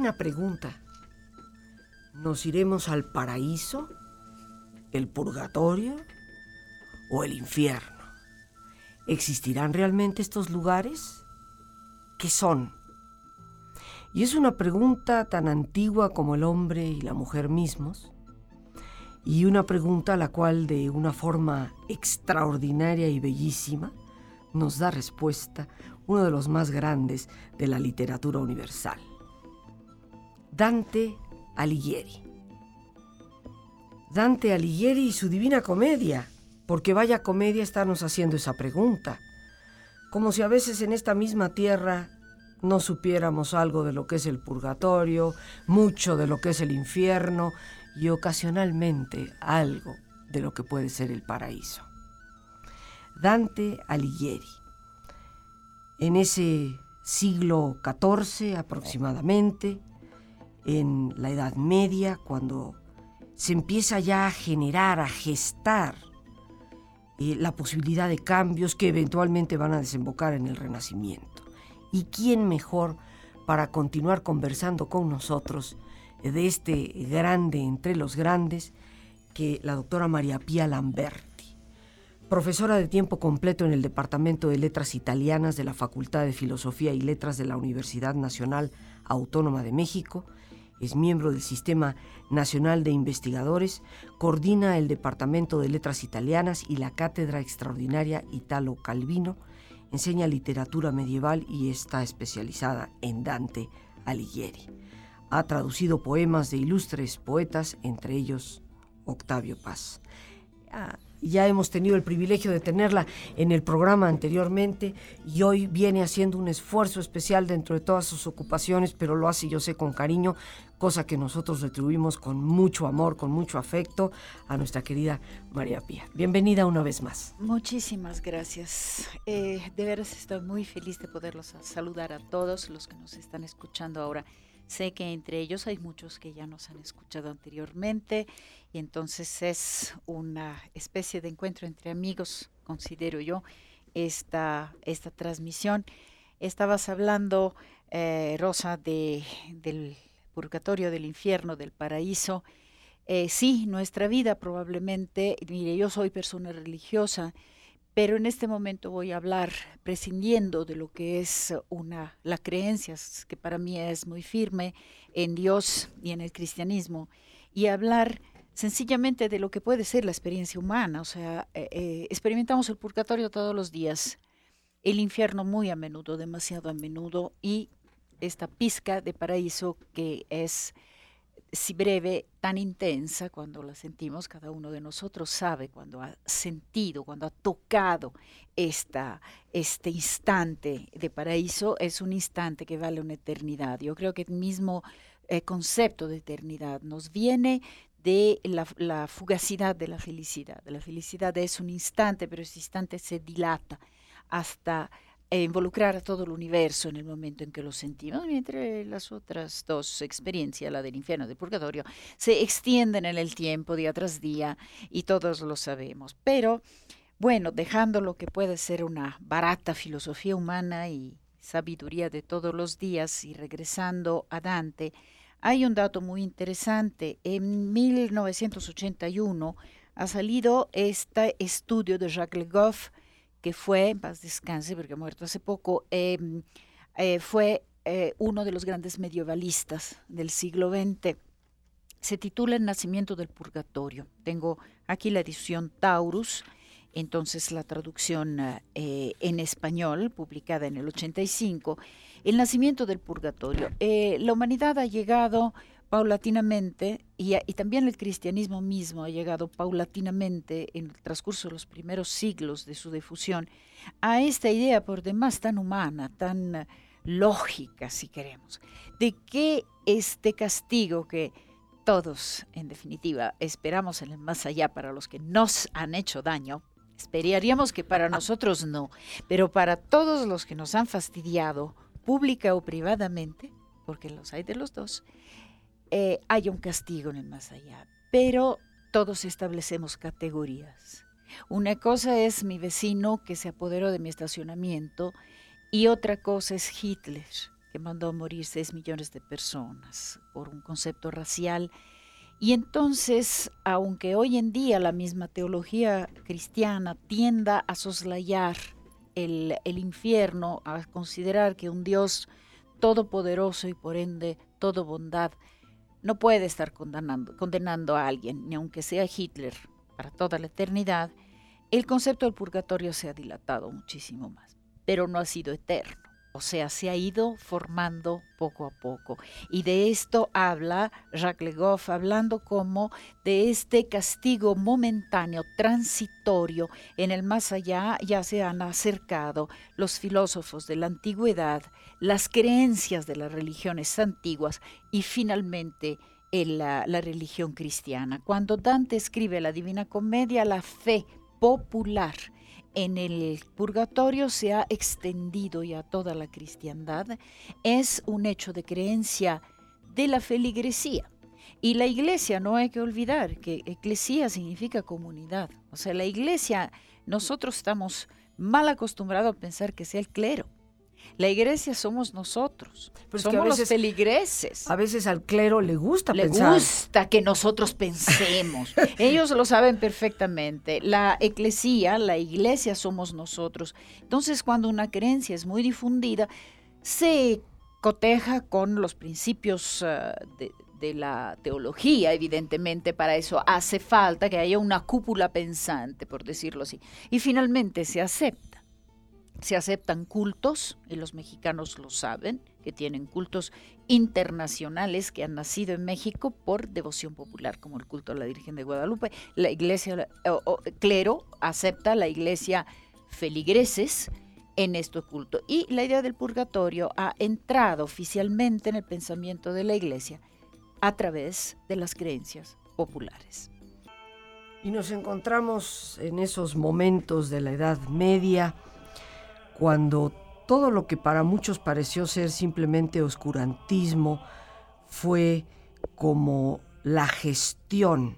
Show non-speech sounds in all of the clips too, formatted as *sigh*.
Eterna pregunta, ¿nos iremos al paraíso, el purgatorio o el infierno? ¿Existirán realmente estos lugares? ¿Qué son? Y es una pregunta tan antigua como el hombre y la mujer mismos, y una pregunta a la cual de una forma extraordinaria y bellísima nos da respuesta uno de los más grandes de la literatura universal. Dante Alighieri. Dante Alighieri y su Divina Comedia, porque vaya comedia estarnos haciendo esa pregunta, como si a veces en esta misma tierra no supiéramos algo de lo que es el purgatorio, mucho de lo que es el infierno y ocasionalmente algo de lo que puede ser el paraíso. Dante Alighieri. En ese siglo XIV aproximadamente, en la Edad Media, cuando se empieza ya a generar, a gestar eh, la posibilidad de cambios que eventualmente van a desembocar en el Renacimiento. ¿Y quién mejor para continuar conversando con nosotros de este grande entre los grandes que la doctora María Pía Lamberti, profesora de tiempo completo en el Departamento de Letras Italianas de la Facultad de Filosofía y Letras de la Universidad Nacional Autónoma de México, es miembro del Sistema Nacional de Investigadores, coordina el Departamento de Letras Italianas y la Cátedra Extraordinaria Italo Calvino, enseña literatura medieval y está especializada en Dante Alighieri. Ha traducido poemas de ilustres poetas, entre ellos Octavio Paz. Ah, ya hemos tenido el privilegio de tenerla en el programa anteriormente y hoy viene haciendo un esfuerzo especial dentro de todas sus ocupaciones, pero lo hace yo sé con cariño, cosa que nosotros retribuimos con mucho amor, con mucho afecto a nuestra querida María Pía. Bienvenida una vez más. Muchísimas gracias. Eh, de veras estoy muy feliz de poderlos saludar a todos los que nos están escuchando ahora. Sé que entre ellos hay muchos que ya nos han escuchado anteriormente y entonces es una especie de encuentro entre amigos, considero yo, esta, esta transmisión. Estabas hablando, eh, Rosa, de, del purgatorio, del infierno, del paraíso. Eh, sí, nuestra vida probablemente, mire, yo soy persona religiosa, pero en este momento voy a hablar prescindiendo de lo que es una la creencia que para mí es muy firme en Dios y en el cristianismo y hablar sencillamente de lo que puede ser la experiencia humana, o sea, eh, eh, experimentamos el purgatorio todos los días, el infierno muy a menudo, demasiado a menudo y esta pizca de paraíso que es si breve, tan intensa, cuando la sentimos, cada uno de nosotros sabe cuando ha sentido, cuando ha tocado esta, este instante de paraíso, es un instante que vale una eternidad. Yo creo que el mismo eh, concepto de eternidad nos viene de la, la fugacidad de la felicidad. La felicidad es un instante, pero ese instante se dilata hasta e involucrar a todo el universo en el momento en que lo sentimos, mientras las otras dos experiencias, la del infierno y del purgatorio, se extienden en el tiempo día tras día y todos lo sabemos. Pero, bueno, dejando lo que puede ser una barata filosofía humana y sabiduría de todos los días y regresando a Dante, hay un dato muy interesante. En 1981 ha salido este estudio de Jacques Le Goff, que fue, en paz descanse porque ha muerto hace poco, em, eh, fue eh, uno de los grandes medievalistas del siglo XX. Se titula El nacimiento del purgatorio. Tengo aquí la edición Taurus entonces la traducción eh, en español, publicada en el 85, El nacimiento del purgatorio. La humanidad ha llegado paulatinamente, y, también el cristianismo mismo ha llegado paulatinamente en el transcurso de los primeros siglos de su difusión, a esta idea por demás tan humana, tan lógica, si queremos, de que este castigo que todos, en definitiva, esperamos en el más allá para los que nos han hecho daño, esperaríamos que para nosotros no, pero para todos los que nos han fastidiado, pública o privadamente, porque los hay de los dos, eh, hay un castigo en el más allá. Pero todos establecemos categorías. Una cosa es mi vecino que se apoderó de mi estacionamiento y otra cosa es Hitler, que mandó a morir 6 millones de personas por un concepto racial. Y entonces, aunque hoy en día la misma teología cristiana tienda a soslayar el, el infierno, a considerar que un Dios todopoderoso y por ende todo bondad no puede estar condenando, condenando a alguien, ni aunque sea Hitler, para toda la eternidad, el concepto del purgatorio se ha dilatado muchísimo más, pero no ha sido eterno. O sea, se ha ido formando poco a poco. Y de esto habla Jacques Legoff, hablando como de este castigo momentáneo, transitorio, en el más allá ya se han acercado los filósofos de la antigüedad, las creencias de las religiones antiguas y finalmente la, la religión cristiana. Cuando Dante escribe la Divina Comedia, la fe popular, en el purgatorio se ha extendido ya toda la cristiandad, es un hecho de creencia de la feligresía. Y la iglesia, no hay que olvidar que eclesía significa comunidad. O sea, la iglesia, nosotros estamos mal acostumbrados a pensar que sea el clero. La iglesia somos nosotros. somos los feligreses. A veces al clero le gusta le pensar. Le gusta que nosotros pensemos. *laughs* Ellos lo saben perfectamente. La eclesía, la iglesia somos nosotros. Entonces, cuando una creencia es muy difundida, se coteja con los principios uh, de, de la teología, evidentemente, para eso hace falta que haya una cúpula pensante, por decirlo así. Y finalmente se acepta se aceptan cultos, y los mexicanos lo saben, que tienen cultos internacionales que han nacido en México por devoción popular, como el culto a la Virgen de Guadalupe. La iglesia, clero, acepta la iglesia feligreses en este culto. Y la idea del purgatorio ha entrado oficialmente en el pensamiento de la iglesia a través de las creencias populares. Y nos encontramos en esos momentos de la Edad Media, cuando todo lo que para muchos pareció ser simplemente oscurantismo fue como la gestión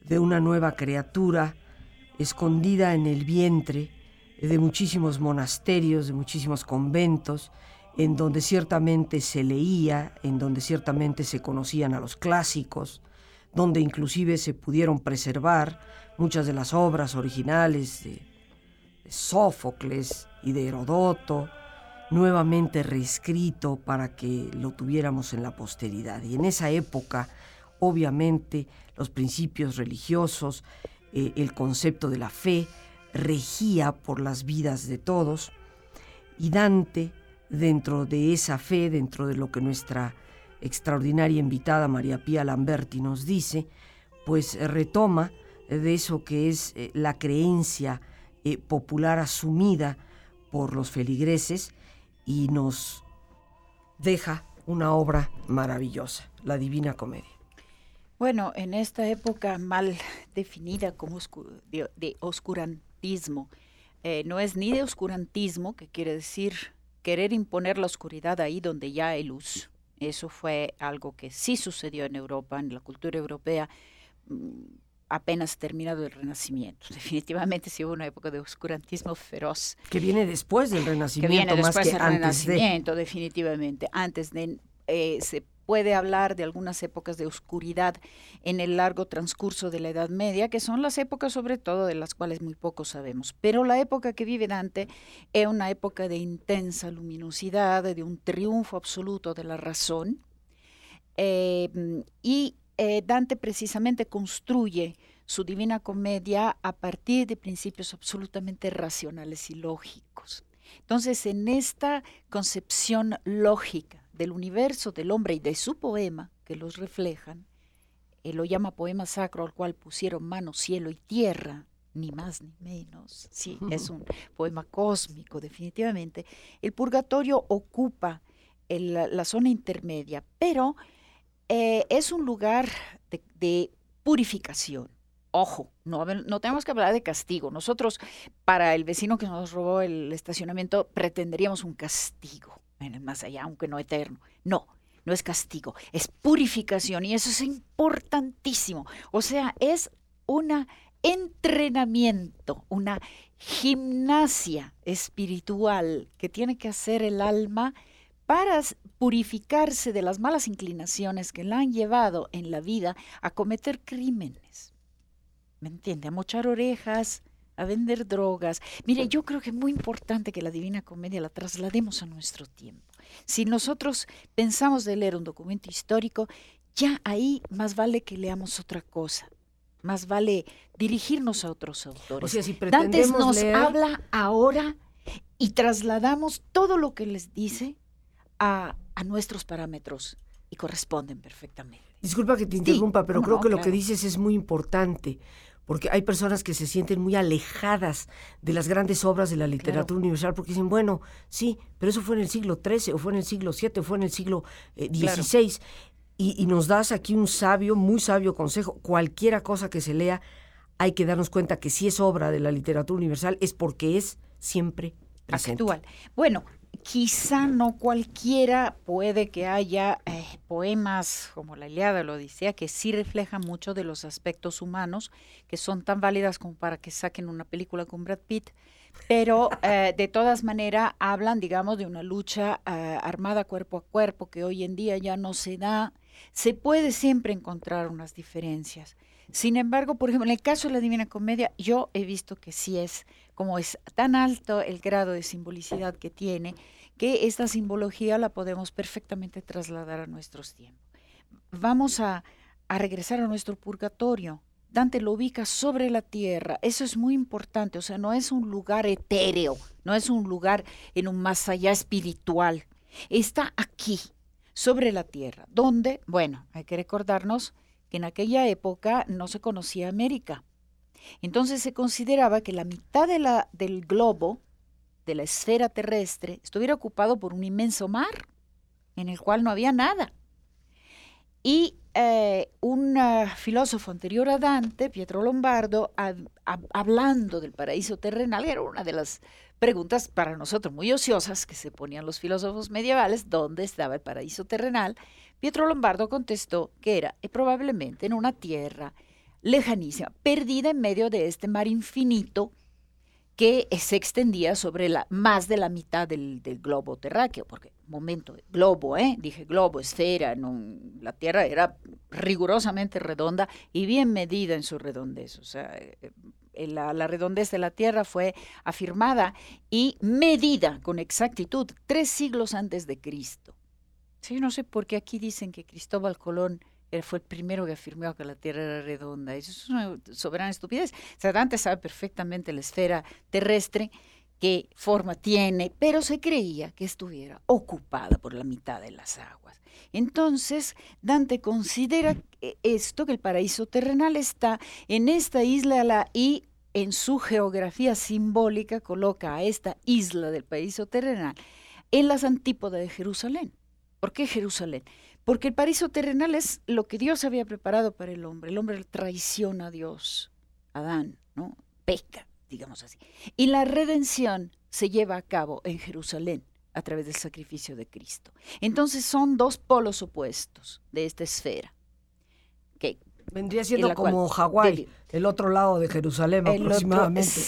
de una nueva criatura escondida en el vientre de muchísimos monasterios, de muchísimos conventos, en donde ciertamente se leía, en donde ciertamente se conocían a los clásicos, donde inclusive se pudieron preservar muchas de las obras originales de Sófocles y de Herodoto, nuevamente reescrito para que lo tuviéramos en la posteridad. Y en esa época, obviamente, los principios religiosos, eh, el concepto de la fe, regía por las vidas de todos. Y Dante, dentro de esa fe, dentro de lo que nuestra extraordinaria invitada María Pía Lamberti nos dice, pues retoma de eso que es eh, la creencia eh, popular asumida por los feligreses y nos deja una obra maravillosa, la Divina Comedia. Bueno, en esta época mal definida como de, oscurantismo, eh, no es ni de oscurantismo, que quiere decir querer imponer la oscuridad ahí donde ya hay luz. Eso fue algo que sí sucedió en Europa, en la cultura europea, mm, apenas terminado el Renacimiento. *laughs* Definitivamente sí hubo una época de oscurantismo feroz. Que viene después del Renacimiento. Que viene después del Renacimiento, definitivamente. Antes de... Eh, se puede hablar de algunas épocas de oscuridad en el largo transcurso de la Edad Media, que son las épocas sobre todo de las cuales muy poco sabemos. Pero la época que vive Dante es una época de intensa luminosidad, de un triunfo absoluto de la razón. Eh, y eh, Dante precisamente construye su Divina Comedia a partir de principios absolutamente racionales y lógicos. Entonces, en esta concepción lógica del universo, del hombre y de su poema, que los reflejan, él lo llama poema sacro al cual pusieron mano, cielo y tierra, ni más ni menos. Sí, es un poema cósmico, definitivamente. El purgatorio ocupa la zona intermedia, pero eh, es un lugar de, purificación. Ojo, no, no, tenemos que hablar de castigo. Nosotros, para el vecino que nos robó el estacionamiento, pretenderíamos un castigo más allá, aunque no eterno. No, no es castigo, es purificación y eso es importantísimo. O sea, es un entrenamiento, una gimnasia espiritual que tiene que hacer el alma para purificarse de las malas inclinaciones que la han llevado en la vida a cometer crímenes. ¿Me entiende? A mochar orejas, a vender drogas. Mire, yo creo que es muy importante que la Divina Comedia la traslademos a nuestro tiempo. Si nosotros pensamos de leer un documento histórico, ya ahí más vale que leamos otra cosa. Más vale dirigirnos a otros autores. O sea, si Dantes nos habla ahora y trasladamos todo lo que les dice a, nuestros parámetros y corresponden perfectamente. Disculpa que te interrumpa, pero creo que lo que dices es muy importante, porque hay personas que se sienten muy alejadas de las grandes obras de la literatura universal, porque dicen, bueno, sí, pero eso fue en el siglo XIII, o fue en el siglo VII, o fue en el siglo XVI, eh, y, y nos das aquí un sabio, muy sabio consejo, cualquiera cosa que se lea, hay que darnos cuenta que si es obra de la literatura universal es porque es siempre presente. Actual. Bueno, quizá no cualquiera puede que haya eh, poemas como la Iliada o la Odisea que sí reflejan mucho de los aspectos humanos, que son tan válidas como para que saquen una película con Brad Pitt, pero eh, de todas maneras hablan, digamos, de una lucha eh, armada cuerpo a cuerpo que hoy en día ya no se da. Se puede siempre encontrar unas diferencias. Sin embargo, por ejemplo, en el caso de la Divina Comedia, yo he visto que sí es, como es tan alto el grado de simbolicidad que tiene, que esta simbología la podemos perfectamente trasladar a nuestros tiempos. Vamos a, regresar a nuestro purgatorio. Dante lo ubica sobre la tierra. Eso es muy importante. O sea, no es un lugar etéreo, no es un lugar en un más allá espiritual. Está aquí, sobre la tierra. ¿Dónde? Bueno, hay que recordarnos que en aquella época no se conocía América. Entonces se consideraba que la mitad del globo de la esfera terrestre estuviera ocupado por un inmenso mar en el cual no había nada. Y eh, un ah, filósofo anterior a Dante, Pietro Lombardo, hablando del paraíso terrenal, era una de las preguntas para nosotros muy ociosas que se ponían los filósofos medievales, ¿dónde estaba el paraíso terrenal? Pietro Lombardo contestó que era eh, probablemente en una tierra lejanísima, perdida en medio de este mar infinito que se extendía sobre la, más de la mitad del, globo terráqueo, porque, momento, globo, ¿eh? dije globo, esfera, la Tierra era rigurosamente redonda y bien medida en su redondez, o sea, eh, eh, la, la, redondez de la Tierra fue afirmada y medida con exactitud tres siglos antes de Cristo. Sí, no sé por qué aquí dicen que Cristóbal Colón él fue el primero que afirmó que la Tierra era redonda. Eso es una soberana estupidez. O Dante sabe perfectamente la esfera terrestre, qué forma tiene, pero se creía que estuviera ocupada por la mitad de las aguas. Entonces, Dante considera esto, que el paraíso terrenal está en esta isla y en su geografía simbólica coloca a esta isla del paraíso terrenal en las antípodas de Jerusalén. ¿Por qué Jerusalén? Porque el paraíso terrenal es lo que Dios había preparado para el hombre. El hombre traiciona a Dios, Adán, ¿no? Peca, digamos así. Y la redención se lleva a cabo en Jerusalén a través del sacrificio de Cristo. Entonces son dos polos opuestos de esta esfera. Que, Vendría siendo como Hawái, el otro lado de Jerusalén aproximadamente.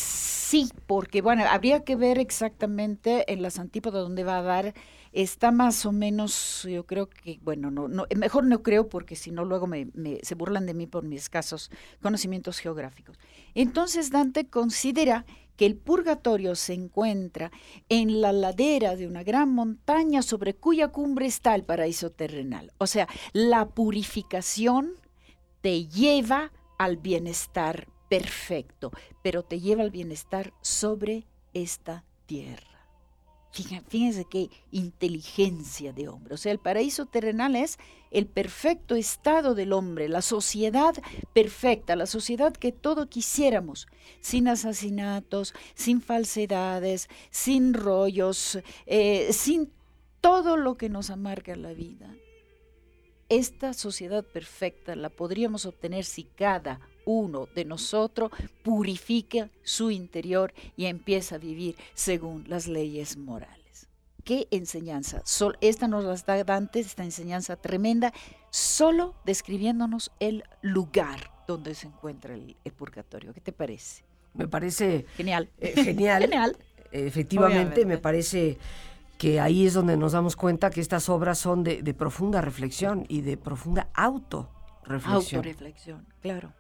Sí, porque bueno, habría que ver exactamente en las antípodas donde va a dar está más o menos, yo creo que, bueno, no, no mejor no creo porque si no luego me, se burlan de mí por mis escasos conocimientos geográficos. Entonces Dante considera que el purgatorio se encuentra en la ladera de una gran montaña sobre cuya cumbre está el paraíso terrenal. O sea, la purificación te lleva al bienestar perfecto, pero te lleva al bienestar sobre esta tierra. Fíjense qué inteligencia de hombre. O sea, el paraíso terrenal es el perfecto estado del hombre, la sociedad perfecta, la sociedad que todo quisiéramos, sin asesinatos, sin falsedades, sin rollos, eh, sin todo lo que nos amarga la vida. Esta sociedad perfecta la podríamos obtener si cada uno de nosotros purifica su interior y empieza a vivir según las leyes morales. ¿Qué enseñanza? esta nos la da Dante, esta enseñanza tremenda, solo describiéndonos el lugar donde se encuentra el, purgatorio. ¿Qué te parece? Me parece genial. Eh, genial. genial. *laughs* Efectivamente, me parece que ahí es donde nos damos cuenta que estas obras son de, de profunda reflexión y de profunda autorreflexión. Autoreflexión, claro.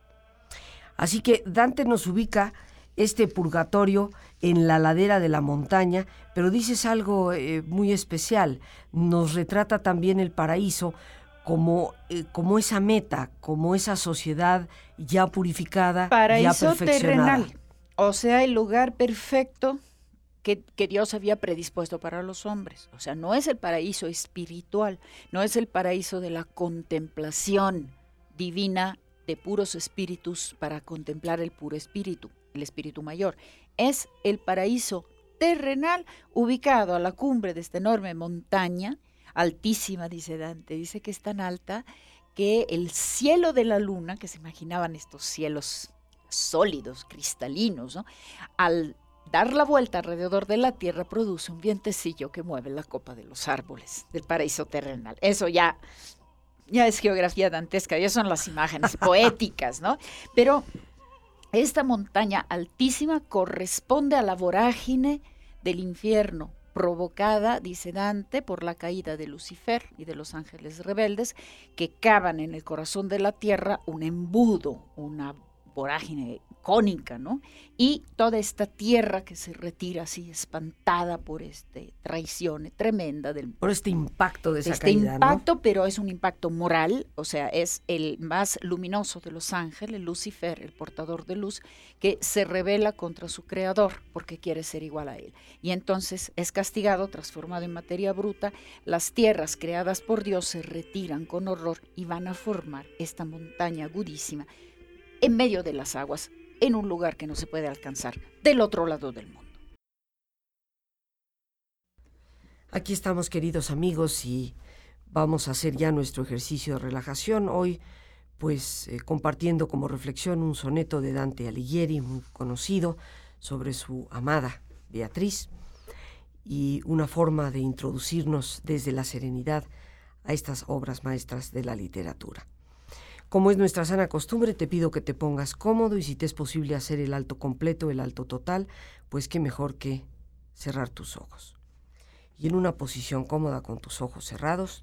Así que Dante nos ubica este purgatorio en la ladera de la montaña, pero dices algo eh, muy especial, nos retrata también el paraíso como, eh, como esa meta, como esa sociedad ya purificada, paraíso ya perfeccionada. terrenal, o sea, el lugar perfecto que, que, Dios había predispuesto para los hombres. O sea, no es el paraíso espiritual, no es el paraíso de la contemplación divina de puros espíritus para contemplar el puro espíritu, el espíritu mayor. Es el paraíso terrenal ubicado a la cumbre de esta enorme montaña, altísima, dice Dante, dice que es tan alta que el cielo de la luna, que se imaginaban estos cielos sólidos, cristalinos, ¿no? al dar la vuelta alrededor de la Tierra produce un vientecillo que mueve la copa de los árboles del paraíso terrenal. Eso ya ya es geografía dantesca, ya son las imágenes *laughs* poéticas, ¿no? Pero esta montaña altísima corresponde a la vorágine del infierno, provocada, dice Dante, por la caída de Lucifer y de los ángeles rebeldes, que cavan en el corazón de la tierra un embudo, una vorágine cónica, ¿no? Y toda esta tierra que se retira así espantada por esta traición tremenda del por este impacto de esa este impacto, pero es un impacto moral, o sea, es el más luminoso de los ángeles, Lucifer, el portador de luz, que se revela contra su creador porque quiere ser igual a él. Y entonces es castigado, transformado en materia bruta, las tierras creadas por Dios se retiran con horror y van a formar esta montaña agudísima en medio de las aguas, en un lugar que no se puede alcanzar, del otro lado del mundo. Aquí estamos, queridos amigos, y vamos a hacer ya nuestro ejercicio de relajación. Hoy, pues, eh, compartiendo como reflexión un soneto de Dante Alighieri, muy conocido, sobre su amada Beatriz, y una forma de introducirnos desde la serenidad a estas obras maestras de la literatura. Como es nuestra sana costumbre, te pido que te pongas cómodo y si te es posible hacer el alto completo, el alto total, pues qué mejor que cerrar tus ojos. Y en una posición cómoda con tus ojos cerrados,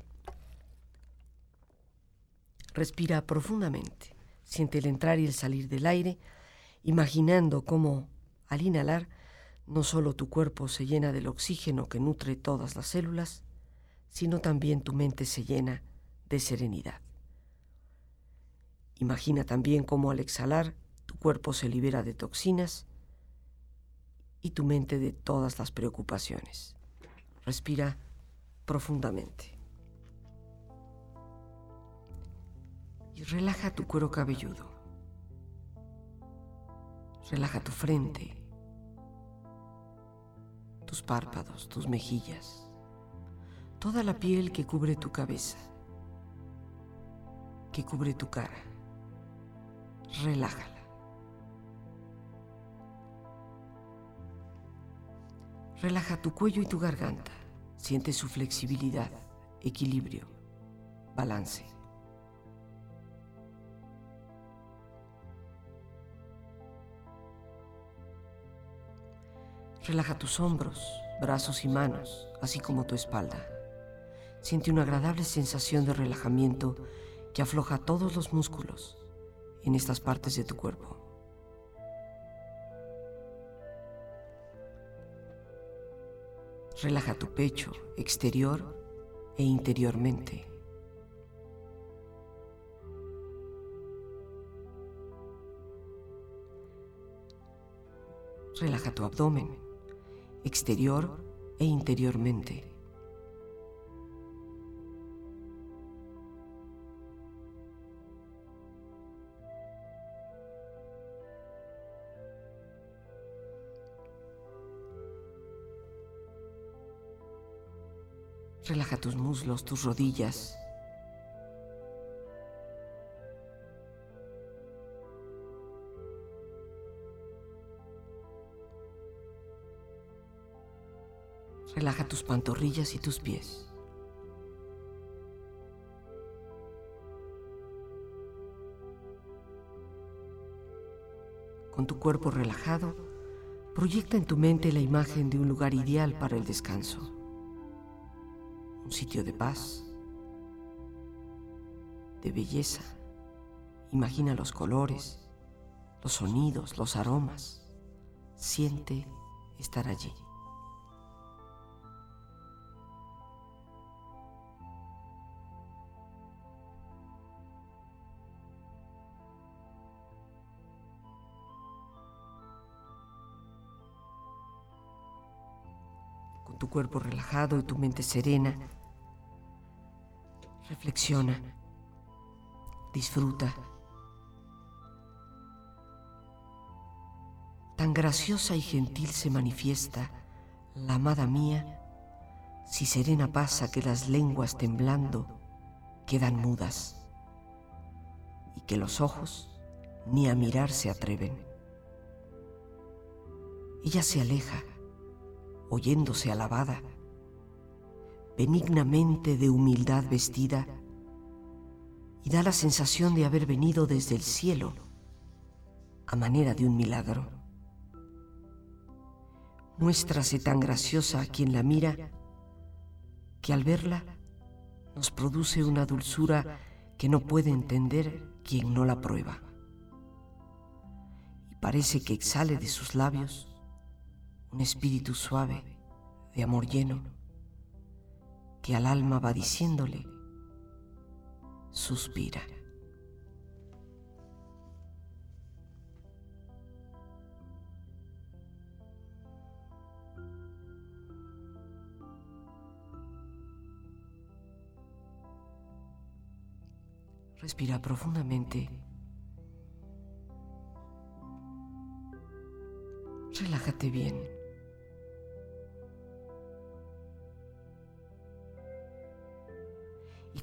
respira profundamente. Siente el entrar y el salir del aire, imaginando cómo al inhalar no solo tu cuerpo se llena del oxígeno que nutre todas las células, sino también tu mente se llena de serenidad. Imagina también cómo al exhalar tu cuerpo se libera de toxinas y tu mente de todas las preocupaciones. Respira profundamente. Y relaja tu cuero cabelludo. Relaja tu frente, tus párpados, tus mejillas, toda la piel que cubre tu cabeza, que cubre tu cara relájala. Relaja tu cuello y tu garganta. Siente su flexibilidad, equilibrio, balance. Relaja tus hombros, brazos y manos, así como tu espalda. Siente una agradable sensación de relajamiento que afloja todos los músculos, en estas partes de tu cuerpo. Relaja tu pecho exterior e interiormente. Relaja tu abdomen exterior e interiormente. Relaja tus muslos, tus rodillas. Relaja tus pantorrillas y tus pies. Con tu cuerpo relajado, proyecta en tu mente la imagen de un lugar ideal para el descanso un sitio de paz, de belleza. Imagina los colores, los sonidos, los aromas. Siente estar allí. Con tu cuerpo relajado y tu mente serena, Reflexiona. Disfruta. Tan graciosa y gentil se manifiesta la amada mía, si serena pasa que las lenguas temblando quedan mudas y que los ojos ni a mirar se atreven. Ella se aleja, oyéndose alabada benignamente de humildad vestida, y da la sensación de haber venido desde el cielo a manera de un milagro. Muéstrase tan graciosa a quien la mira que al verla nos produce una dulzura que no puede entender quien no la prueba. Y parece que exhale de sus labios un espíritu suave de amor lleno que al alma va diciéndole, suspira. Respira profundamente. Relájate bien.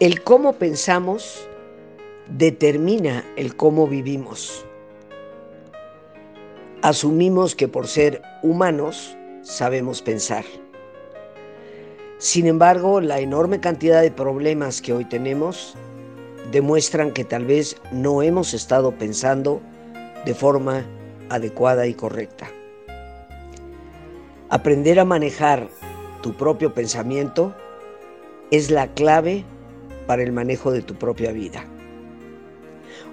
El cómo pensamos determina el cómo vivimos. Asumimos que por ser humanos sabemos pensar. Sin embargo, la enorme cantidad de problemas que hoy tenemos demuestran que tal vez no hemos estado pensando de forma adecuada y correcta. Aprender a manejar tu propio pensamiento es la clave para el manejo de tu propia vida.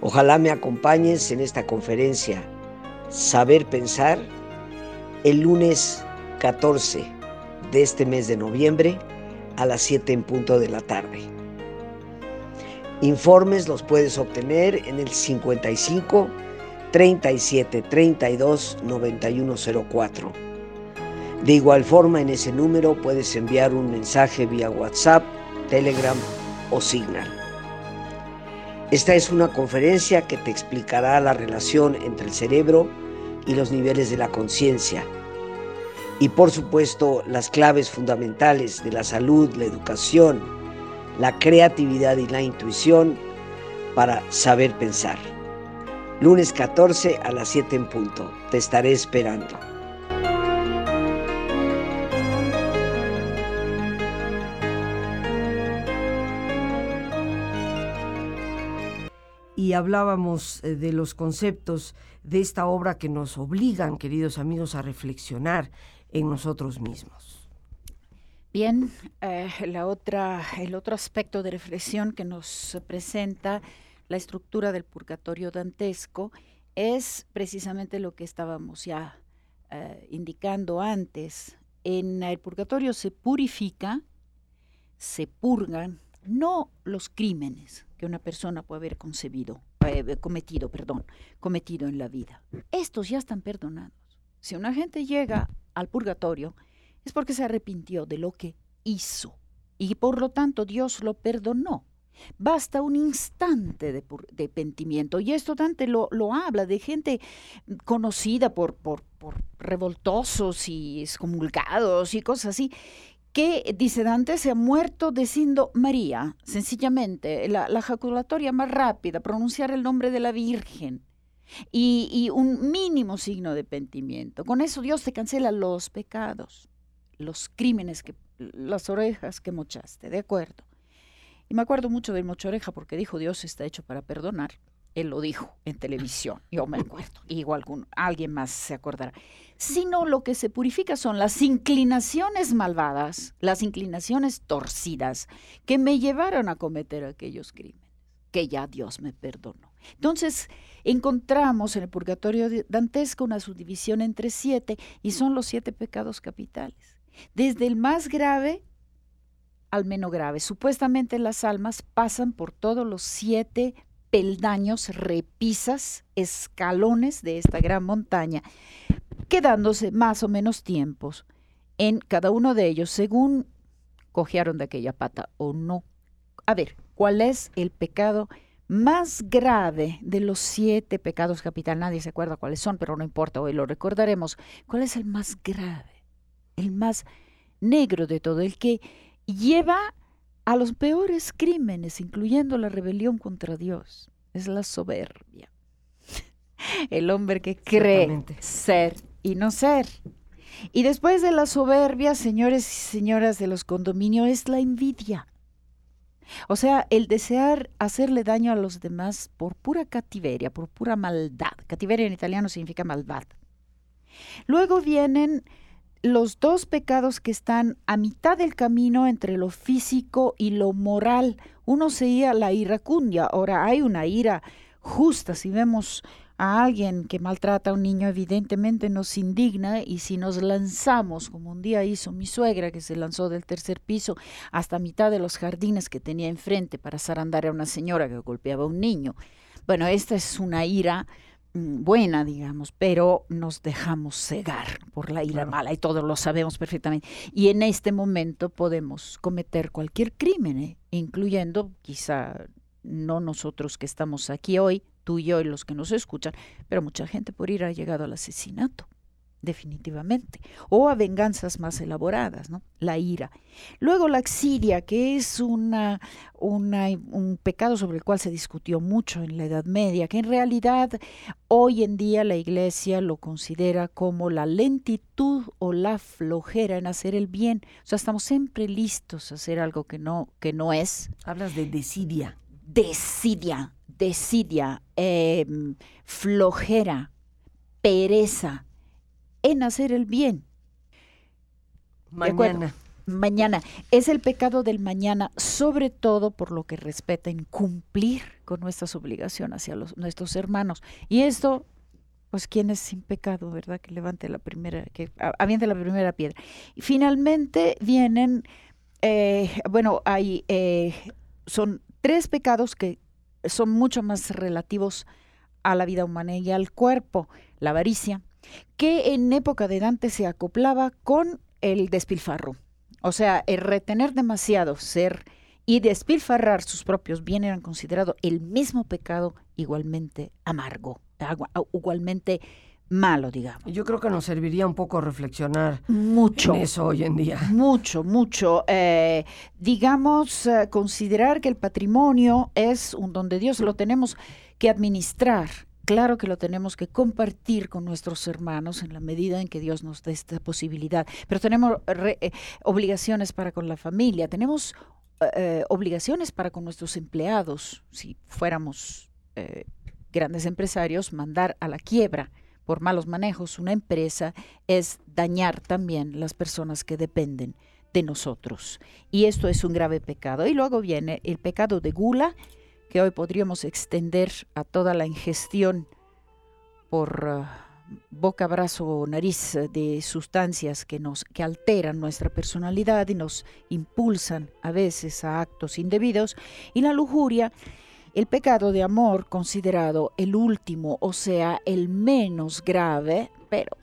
Ojalá me acompañes en esta conferencia Saber Pensar el lunes 14 de este mes de noviembre a las 7 en punto de la tarde. Informes los puedes obtener en el 55 37 32 9104. De igual forma, en ese número puedes enviar un mensaje vía WhatsApp, Telegram o Signal. Esta es una conferencia que te explicará la relación entre el cerebro y los niveles de la conciencia. Y por supuesto las claves fundamentales de la salud, la educación, la creatividad y la intuición para saber pensar. Lunes 14 a las 7 en punto. Te estaré esperando. Y hablábamos eh, de los conceptos de esta obra que nos obligan, queridos amigos, a reflexionar en nosotros mismos. Bien, eh, la otra, el otro aspecto de reflexión que nos presenta la estructura del purgatorio dantesco es precisamente lo que estábamos ya eh, indicando antes. En el purgatorio se purifica, se purgan no los crímenes que una persona puede haber concebido, eh, cometido, perdón, cometido en la vida. Estos ya están perdonados. Si una gente llega al purgatorio es porque se arrepintió de lo que hizo y por lo tanto Dios lo perdonó. Basta un instante de, de pentimiento. Y esto Dante lo, lo habla de gente conocida por, por, por revoltosos y excomulgados y cosas así, que, dice Dante, se ha muerto diciendo María, sencillamente, la, jaculatoria más rápida, pronunciar el nombre de la Virgen y, y, un mínimo signo de pentimiento. Con eso Dios te cancela los pecados, los crímenes, que, las orejas que mochaste, ¿de acuerdo? Y me acuerdo mucho del mocho oreja porque dijo Dios está hecho para perdonar él lo dijo en televisión, yo me acuerdo, igual alguien más se acordará, sino lo que se purifica son las inclinaciones malvadas, las inclinaciones torcidas que me llevaron a cometer aquellos crímenes, que ya Dios me perdonó. Entonces, encontramos en el purgatorio dantesco una subdivisión entre siete y son los siete pecados capitales. Desde el más grave al menos grave. Supuestamente las almas pasan por todos los siete peldaños, repisas, escalones de esta gran montaña, quedándose más o menos tiempos en cada uno de ellos según cojearon de aquella pata o no. A ver, ¿cuál es el pecado más grave de los siete pecados capital? Nadie se acuerda cuáles son, pero no importa, hoy lo recordaremos. ¿Cuál es el más grave? El más negro de todo, el que lleva a los peores crímenes, incluyendo la rebelión contra Dios, es la soberbia. *laughs* El hombre que cree ser y no ser. Y después de la soberbia, señores y señoras de los condominios, es la envidia. O sea, el desear hacerle daño a los demás por pura cativeria, por pura maldad. Cativeria en italiano significa maldad. Luego vienen los dos pecados que están a mitad del camino entre lo físico y lo moral. Uno sería la iracundia. Ahora hay una ira justa. Si vemos a alguien que maltrata a un niño, evidentemente nos indigna y si nos lanzamos, como un día hizo mi suegra, que se lanzó del tercer piso hasta mitad de los jardines que tenía enfrente para zarandar a una señora que golpeaba a un niño. Bueno, esta es una ira buena, digamos, pero nos dejamos cegar por la ira mala y todos lo sabemos perfectamente. Y en este momento podemos cometer cualquier crimen, ¿eh? incluyendo quizá no nosotros que estamos aquí hoy, tú y yo y los que nos escuchan, pero mucha gente por ir ha llegado al asesinato definitivamente, o a venganzas más elaboradas, ¿no? La ira. Luego la exidia, que es una, un pecado sobre el cual se discutió mucho en la Edad Media, que en realidad hoy en día la Iglesia lo considera como la lentitud o la flojera en hacer el bien. O sea, estamos siempre listos a hacer algo que no, que no es. Hablas de desidia. Desidia, desidia, em, flojera, pereza en hacer el bien. Mañana. Mañana. Es el pecado del mañana, sobre todo por lo que respeta en cumplir con nuestras obligaciones hacia los, nuestros hermanos. Y esto, pues, ¿quién es sin pecado, verdad? Que levante la primera, que aviente la primera piedra. Y finalmente vienen, eh, bueno, hay, eh, son tres pecados que son mucho más relativos a la vida humana y al cuerpo. La avaricia, que en época de Dante se acoplaba con el despilfarro. O sea, el retener demasiado ser y despilfarrar sus propios bienes eran considerados el mismo pecado igualmente amargo, igualmente malo, digamos. Yo creo que nos serviría un poco reflexionar mucho en eso hoy en día. Mucho, mucho. Eh, digamos, eh, considerar que el patrimonio es un don de Dios, lo tenemos que administrar Claro que lo tenemos que compartir con nuestros hermanos en la medida en que Dios nos dé esta posibilidad, pero tenemos eh, obligaciones para con la familia, tenemos eh, obligaciones para con nuestros empleados, si fuéramos eh, grandes empresarios mandar a la quiebra por malos manejos una empresa es dañar también las personas que dependen de nosotros. Y esto es un grave pecado. Y luego viene el pecado de gula, que hoy podríamos extender a toda la ingestión por ah, boca, brazo o nariz de sustancias que nos que alteran nuestra personalidad y nos impulsan a veces a actos indebidos. Y la lujuria el pecado de amor considerado el último, o sea, el menos grave, pero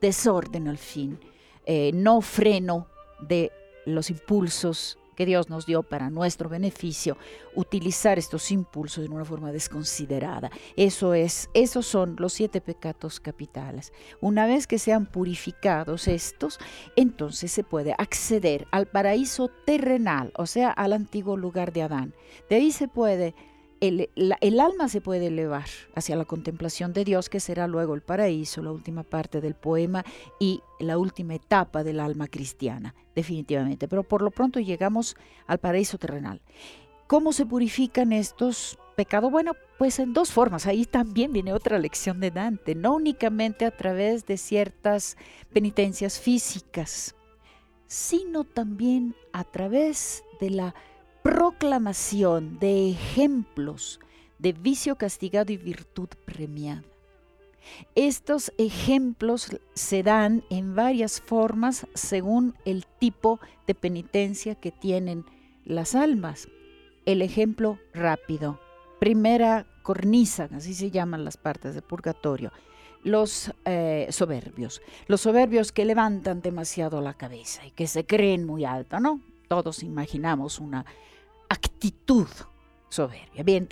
desorden al fin, eh, no freno de los impulsos que Dios nos dio para nuestro beneficio, utilizar estos impulsos de una forma desconsiderada. Eso es, esos son los siete pecados capitales. Una vez que sean purificados estos, entonces se puede acceder al paraíso terrenal, o sea, al antiguo lugar de Adán. De ahí se puede el, alma se puede elevar hacia la contemplación de Dios, que será luego el paraíso, la última parte del poema y la última etapa del alma cristiana, definitivamente. Pero por lo pronto llegamos al paraíso terrenal. ¿Cómo se purifican estos pecados? Bueno, pues en dos formas. Ahí también viene otra lección de Dante, no únicamente a través de ciertas penitencias físicas, sino también a través de la proclamación de ejemplos de vicio castigado y virtud premiada. Estos ejemplos se dan en varias formas según el tipo de penitencia que tienen las almas. El ejemplo rápido. Primera cornisa, así se llaman las partes del purgatorio. Los eh, soberbios. Los soberbios que levantan demasiado la cabeza y que se creen muy alto, ¿no? Todos imaginamos una actitud soberbia. Bien,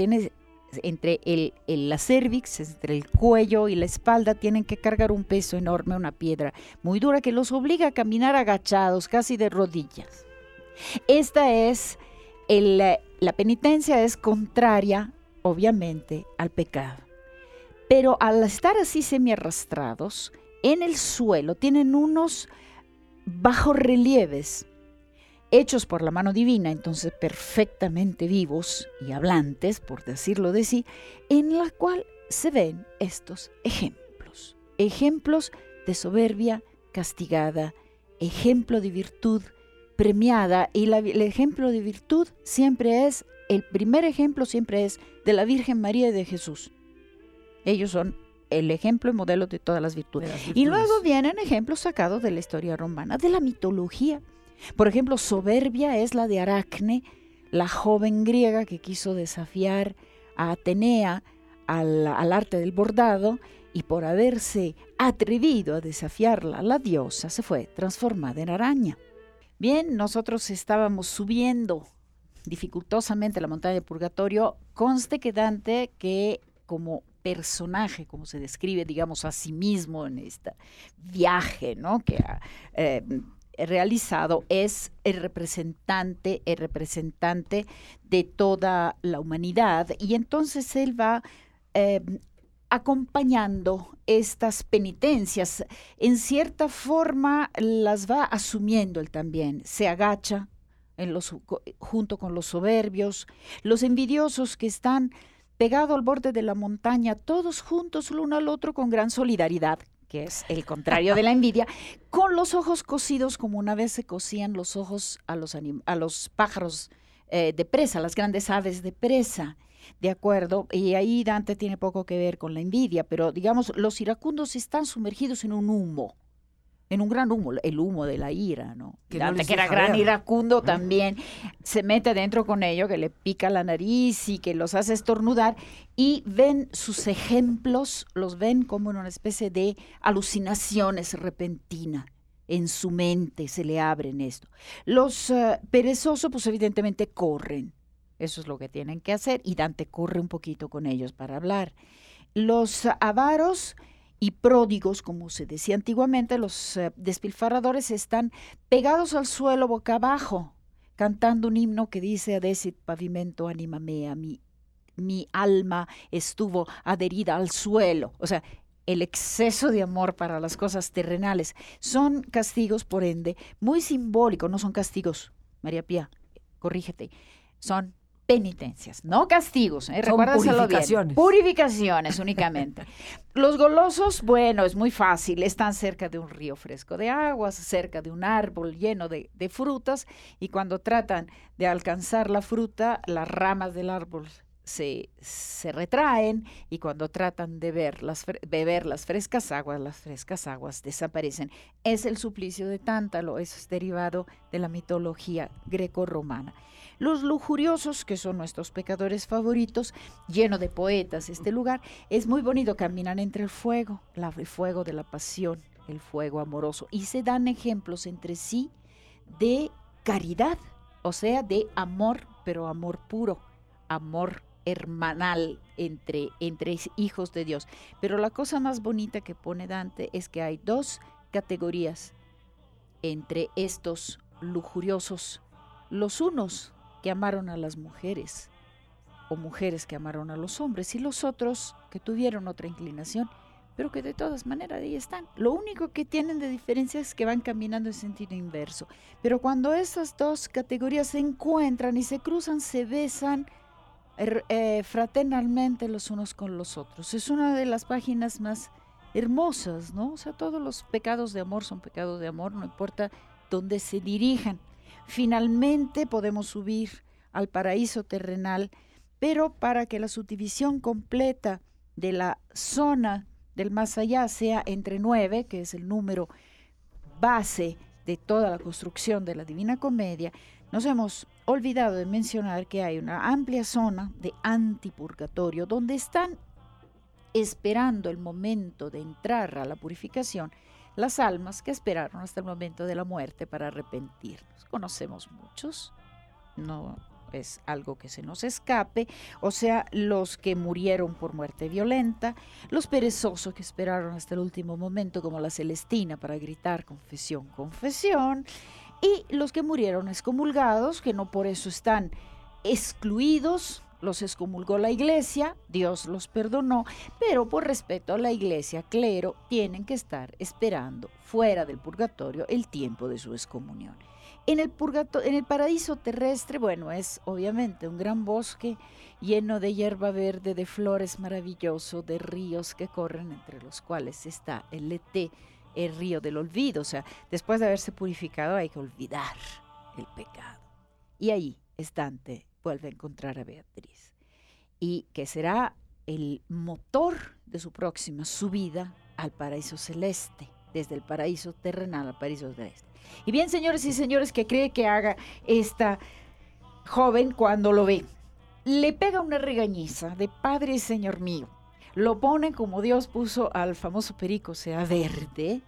entre el, la cervix, entre el cuello y la espalda, tienen que cargar un peso enorme, una piedra muy dura que los obliga a caminar agachados, casi de rodillas. Esta es, el, la penitencia es contraria, obviamente, al pecado. Pero al estar así semi arrastrados, en el suelo tienen unos bajorrelieves hechos por la mano divina, entonces perfectamente vivos y hablantes, por decirlo de sí, en la cual se ven estos ejemplos. Ejemplos de soberbia castigada, ejemplo de virtud premiada y el ejemplo de virtud siempre es, el primer ejemplo siempre es de la Virgen María y de Jesús. Ellos son el ejemplo y modelo de todas las virtudes. Y luego vienen ejemplos sacados de la historia romana, de la mitología. Por ejemplo, soberbia es la de Aracne, la joven griega que quiso desafiar a Atenea al, arte del bordado y por haberse atrevido a desafiarla, la diosa se fue transformada en araña. Bien, nosotros estábamos subiendo dificultosamente la montaña de purgatorio, conste que Dante, que como personaje, como se describe, digamos, a sí mismo en este viaje, ¿no? Que eh, realizado es el representante, el representante de toda la humanidad. Y entonces él va eh, acompañando estas penitencias, en cierta forma las va asumiendo él también, se agacha en los, junto con los soberbios, los envidiosos que están pegados al borde de la montaña, todos juntos el uno al otro con gran solidaridad, que es el contrario de la envidia, con los ojos cosidos como una vez se cosían los ojos a los, a los pájaros eh, de presa, las grandes aves de presa. ¿De acuerdo? Y ahí Dante tiene poco que ver con la envidia, pero digamos, los iracundos están sumergidos en un humo en un gran humo, el humo de la ira, ¿no? Que, que era gran iracundo también, se mete dentro con ello, que le pica la nariz y que los hace estornudar, y ven sus ejemplos, los ven como en una especie de alucinaciones repentinas. En su mente se le abren esto. Los eh, perezosos, pues evidentemente corren. Eso es lo que tienen que hacer. Y Dante corre un poquito con ellos para hablar. Los avaros y pródigos, como se decía antiguamente, los eh, despilfarradores están pegados al suelo boca abajo, cantando un himno que dice Adesit pavimento anima mea, mi, mi alma estuvo adherida al suelo. O sea, el exceso de amor para las cosas terrenales. Son castigos, por ende, muy simbólicos, no son castigos, María Pía, corrígete, son penitencias, no castigos, ¿eh? Purificaciones. Purificaciones únicamente. *laughs* Los golosos, bueno, es muy fácil, están cerca de un río fresco de aguas, cerca de un árbol lleno de, de frutas y cuando tratan de alcanzar la fruta, las ramas del árbol se, se, retraen y cuando tratan de ver las, beber las frescas aguas, las frescas aguas desaparecen. Es el suplicio de Tántalo, es derivado de la mitología greco-romana. Los lujuriosos, que son nuestros pecadores favoritos, lleno de poetas este lugar, es muy bonito, caminan entre el fuego, el fuego de la pasión, el fuego amoroso, y se dan ejemplos entre sí de caridad, o sea, de amor, pero amor puro, amor hermanal entre, entre hijos de Dios. Pero la cosa más bonita que pone Dante es que hay dos categorías entre estos lujuriosos. Los unos que amaron a las mujeres o mujeres que amaron a los hombres y los otros que tuvieron otra inclinación, pero que de todas maneras ahí están. Lo único que tienen de diferencia es que van caminando en sentido inverso. Pero cuando esas dos categorías se encuentran y se cruzan, se besan, eh, fraternalmente los unos con los otros. Es una de las páginas más hermosas, ¿no? O sea, todos los pecados de amor son pecados de amor, no importa dónde se dirijan. Finalmente podemos subir al paraíso terrenal, pero para que la subdivisión completa de la zona del más allá sea entre nueve, que es el número base de toda la construcción de la Divina Comedia, nos hemos olvidado de mencionar que hay una amplia zona de antipurgatorio donde están esperando el momento de entrar a la purificación las almas que esperaron hasta el momento de la muerte para arrepentirnos. Conocemos muchos, no es algo que se nos escape, o sea, los que murieron por muerte violenta, los perezosos que esperaron hasta el último momento como la Celestina para gritar confesión, confesión, y los que murieron excomulgados, que no por eso están excluidos, los excomulgó la iglesia, Dios los perdonó, pero por respeto a la iglesia, clero, tienen que estar esperando fuera del purgatorio el tiempo de su excomunión. En el, en el paraíso terrestre, bueno, es obviamente un gran bosque lleno de hierba verde, de flores maravilloso, de ríos que corren entre los cuales está el Leté, el río del olvido. O sea, después de haberse purificado hay que olvidar el pecado. Y ahí Estante vuelve a encontrar a Beatriz. Y que será el motor de su próxima subida al paraíso celeste, desde el paraíso terrenal al paraíso celeste. Y bien, señores y señores, que cree que haga esta joven cuando lo ve? Le pega una regañiza de Padre y Señor mío lo pone como Dios puso al famoso perico, sea verde,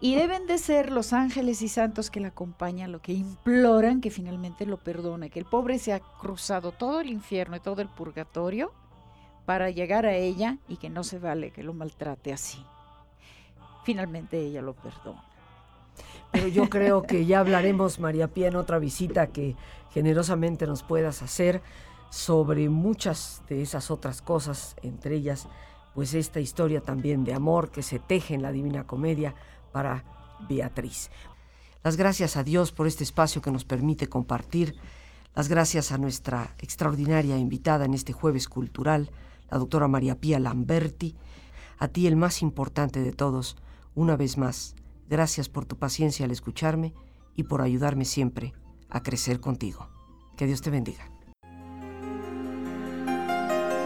y deben de ser los ángeles y santos que le acompañan lo que imploran que finalmente lo perdone, que el pobre se ha cruzado todo el infierno y todo el purgatorio para llegar a ella y que no se vale que lo maltrate así. Finalmente ella lo perdona. Pero yo creo que ya hablaremos, María Pía, en otra visita que generosamente nos puedas hacer sobre muchas de esas otras cosas, entre ellas pues esta historia también de amor que se teje en la Divina Comedia para Beatriz. Las gracias a Dios por este espacio que nos permite compartir, las gracias a nuestra extraordinaria invitada en este jueves cultural, la doctora María Pía Lamberti, a ti el más importante de todos, una vez más, gracias por tu paciencia al escucharme y por ayudarme siempre a crecer contigo. Que Dios te bendiga.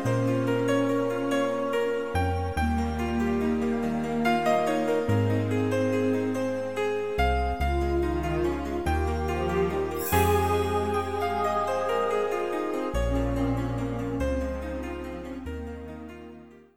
Bye.